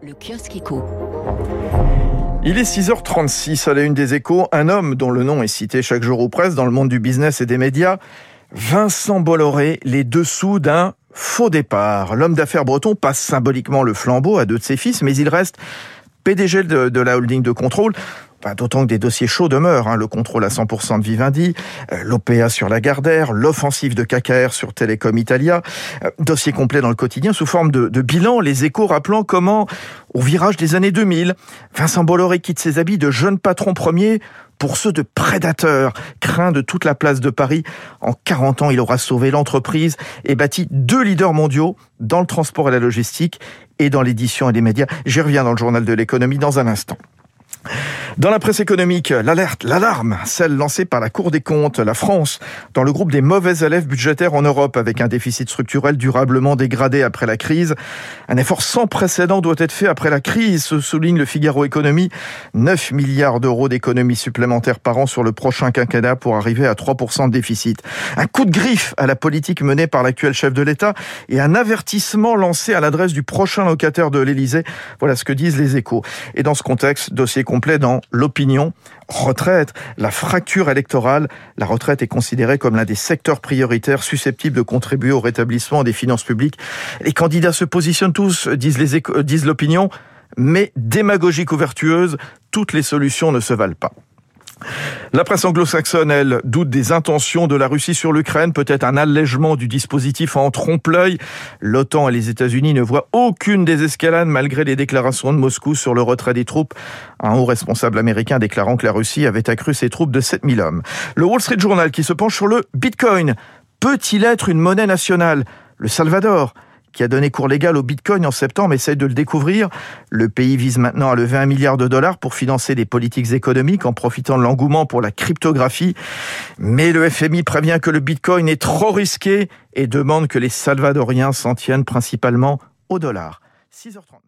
Le kiosque éco. Il est 6h36 à la une des échos. Un homme dont le nom est cité chaque jour aux presse dans le monde du business et des médias. Vincent Bolloré, les dessous d'un faux départ. L'homme d'affaires breton passe symboliquement le flambeau à deux de ses fils, mais il reste PDG de la holding de contrôle. D'autant que des dossiers chauds demeurent, hein, le contrôle à 100% de Vivendi, euh, l'OPA sur la Gardère, l'offensive de KKR sur Telecom Italia, euh, dossier complet dans le quotidien sous forme de, bilan, les échos rappelant comment, au virage des années 2000, Vincent Bolloré quitte ses habits de jeune patron premier pour ceux de prédateurs, craint de toute la place de Paris. En 40 ans, il aura sauvé l'entreprise et bâti deux leaders mondiaux dans le transport et la logistique et dans l'édition et les médias. J'y reviens dans le journal de l'économie dans un instant. Dans la presse économique, l'alerte, l'alarme, celle lancée par la Cour des comptes, la France, dans le groupe des mauvais élèves budgétaires en Europe, avec un déficit structurel durablement dégradé après la crise. Un effort sans précédent doit être fait après la crise, se souligne le Figaro Économie. 9 milliards d'euros d'économies supplémentaires par an sur le prochain quinquennat pour arriver à 3% de déficit. Un coup de griffe à la politique menée par l'actuel chef de l'État et un avertissement lancé à l'adresse du prochain locataire de l'Élysée. Voilà ce que disent les échos. Et dans ce contexte, dossier complet dans l'opinion. Retraite, la fracture électorale. La retraite est considérée comme l'un des secteurs prioritaires susceptibles de contribuer au rétablissement des finances publiques. Les candidats se positionnent tous, disent les disent l'opinion, mais démagogique ou vertueuse, toutes les solutions ne se valent pas. La presse anglo-saxonne, elle, doute des intentions de la Russie sur l'Ukraine, peut-être un allègement du dispositif en trompe-l'œil. L'OTAN et les États-Unis ne voient aucune désescalade malgré les déclarations de Moscou sur le retrait des troupes. Un haut responsable américain déclarant que la Russie avait accru ses troupes de 7000 hommes. Le Wall Street Journal qui se penche sur le Bitcoin. Peut-il être une monnaie nationale? Le Salvador qui a donné cours légal au Bitcoin en septembre, essaye de le découvrir. Le pays vise maintenant à lever un milliard de dollars pour financer des politiques économiques en profitant de l'engouement pour la cryptographie. Mais le FMI prévient que le Bitcoin est trop risqué et demande que les Salvadoriens s'en tiennent principalement au dollar. 6h39.